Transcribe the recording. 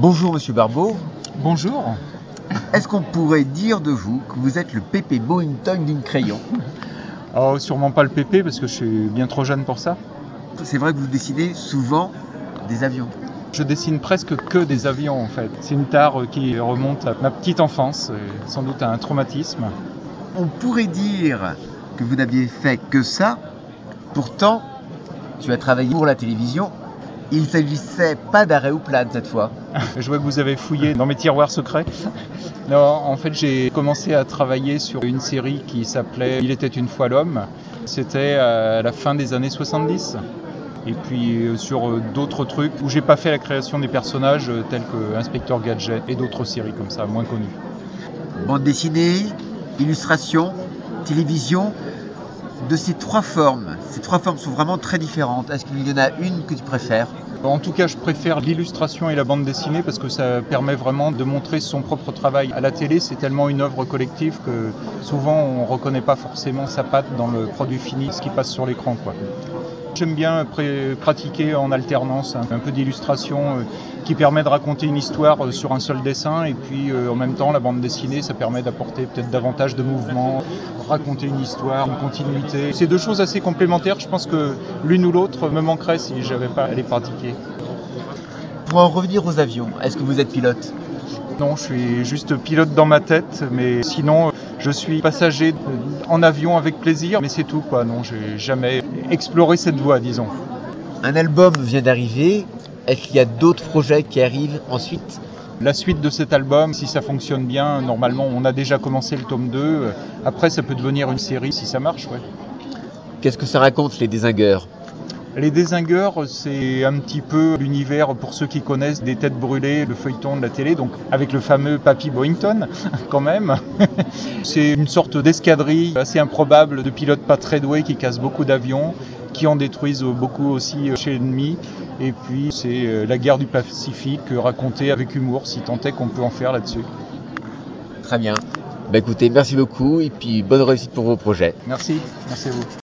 Bonjour Monsieur Barbeau. Bonjour. Est-ce qu'on pourrait dire de vous que vous êtes le Pépé Boington d'une crayon? Oh, sûrement pas le PP parce que je suis bien trop jeune pour ça. C'est vrai que vous dessinez souvent des avions. Je dessine presque que des avions en fait. C'est une tare qui remonte à ma petite enfance, et sans doute à un traumatisme. On pourrait dire que vous n'aviez fait que ça. Pourtant, tu as travaillé pour la télévision. Il ne s'agissait pas d'arrêt ou plane cette fois. Je vois que vous avez fouillé dans mes tiroirs secrets. Non, en fait, j'ai commencé à travailler sur une série qui s'appelait Il était une fois l'homme. C'était à la fin des années 70. Et puis euh, sur euh, d'autres trucs où j'ai pas fait la création des personnages euh, tels que Inspecteur Gadget et d'autres séries comme ça, moins connues. Bande dessinée, illustration, télévision. De ces trois formes, ces trois formes sont vraiment très différentes. Est-ce qu'il y en a une que tu préfères? En tout cas, je préfère l'illustration et la bande dessinée parce que ça permet vraiment de montrer son propre travail. À la télé, c'est tellement une œuvre collective que souvent on ne reconnaît pas forcément sa patte dans le produit fini, ce qui passe sur l'écran. J'aime bien pratiquer en alternance un peu d'illustration euh, qui permet de raconter une histoire euh, sur un seul dessin et puis euh, en même temps la bande dessinée ça permet d'apporter peut-être davantage de mouvement, raconter une histoire, une continuité. C'est deux choses assez complémentaires. Je pense que l'une ou l'autre me manquerait si j'avais pas à les pratiquer. Pour en revenir aux avions, est-ce que vous êtes pilote? Non, je suis juste pilote dans ma tête, mais sinon je suis passager en avion avec plaisir, mais c'est tout quoi. Non, j'ai jamais exploré cette voie, disons. Un album vient d'arriver. Est-ce qu'il y a d'autres projets qui arrivent ensuite? La suite de cet album, si ça fonctionne bien, normalement, on a déjà commencé le tome 2. Après, ça peut devenir une série si ça marche. Ouais. Qu'est-ce que ça raconte, les désingueurs? Les désingueurs, c'est un petit peu l'univers, pour ceux qui connaissent, des têtes brûlées, le feuilleton de la télé, donc avec le fameux Papy Boington, quand même. c'est une sorte d'escadrille assez improbable de pilotes pas très doués qui cassent beaucoup d'avions, qui en détruisent beaucoup aussi chez l'ennemi. Et puis c'est euh, la guerre du Pacifique racontée avec humour, si tant est qu'on peut en faire là-dessus. Très bien. Bah écoutez, merci beaucoup et puis bonne réussite pour vos projets. Merci, merci à vous.